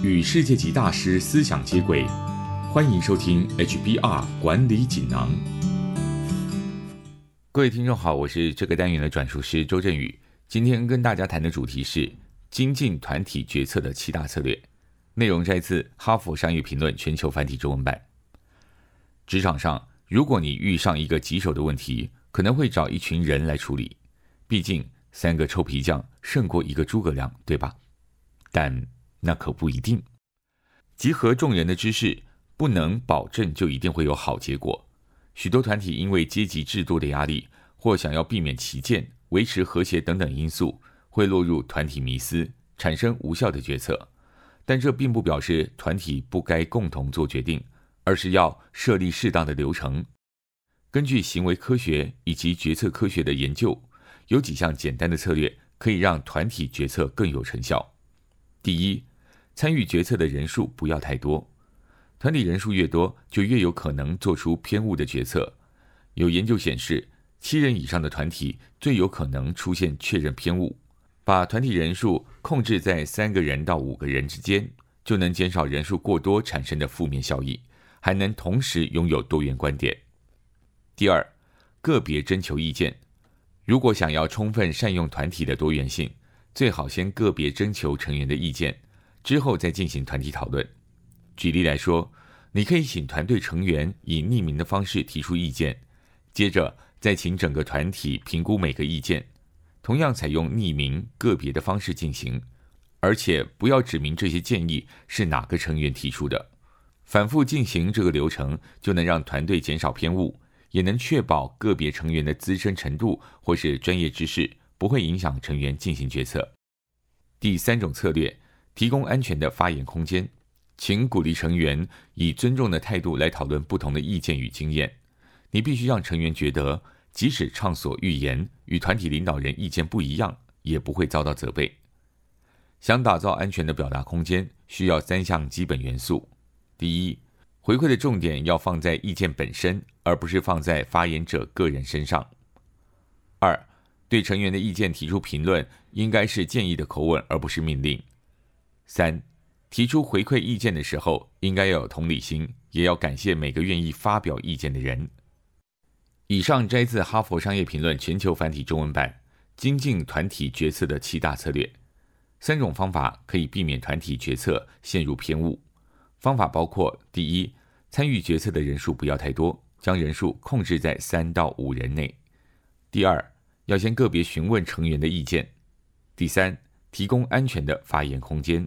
与世界级大师思想接轨，欢迎收听 HBR 管理锦囊。各位听众好，我是这个单元的转述师周振宇。今天跟大家谈的主题是精进团体决策的七大策略，内容摘自《哈佛商业评论》全球繁体中文版。职场上，如果你遇上一个棘手的问题，可能会找一群人来处理，毕竟三个臭皮匠胜过一个诸葛亮，对吧？但那可不一定。集合众人的知识，不能保证就一定会有好结果。许多团体因为阶级制度的压力，或想要避免旗舰、维持和谐等等因素，会落入团体迷思，产生无效的决策。但这并不表示团体不该共同做决定，而是要设立适当的流程。根据行为科学以及决策科学的研究，有几项简单的策略可以让团体决策更有成效。第一，参与决策的人数不要太多，团体人数越多，就越有可能做出偏误的决策。有研究显示，七人以上的团体最有可能出现确认偏误。把团体人数控制在三个人到五个人之间，就能减少人数过多产生的负面效益，还能同时拥有多元观点。第二，个别征求意见。如果想要充分善用团体的多元性，最好先个别征求成员的意见，之后再进行团体讨论。举例来说，你可以请团队成员以匿名的方式提出意见，接着再请整个团体评估每个意见，同样采用匿名个别的方式进行，而且不要指明这些建议是哪个成员提出的。反复进行这个流程，就能让团队减少偏误，也能确保个别成员的资深程度或是专业知识。不会影响成员进行决策。第三种策略，提供安全的发言空间，请鼓励成员以尊重的态度来讨论不同的意见与经验。你必须让成员觉得，即使畅所欲言，与团体领导人意见不一样，也不会遭到责备。想打造安全的表达空间，需要三项基本元素：第一，回馈的重点要放在意见本身，而不是放在发言者个人身上；二。对成员的意见提出评论，应该是建议的口吻，而不是命令。三、提出回馈意见的时候，应该要有同理心，也要感谢每个愿意发表意见的人。以上摘自《哈佛商业评论》全球繁体中文版，精进团体决策的七大策略。三种方法可以避免团体决策陷入偏误。方法包括：第一，参与决策的人数不要太多，将人数控制在三到五人内；第二，要先个别询问成员的意见。第三，提供安全的发言空间。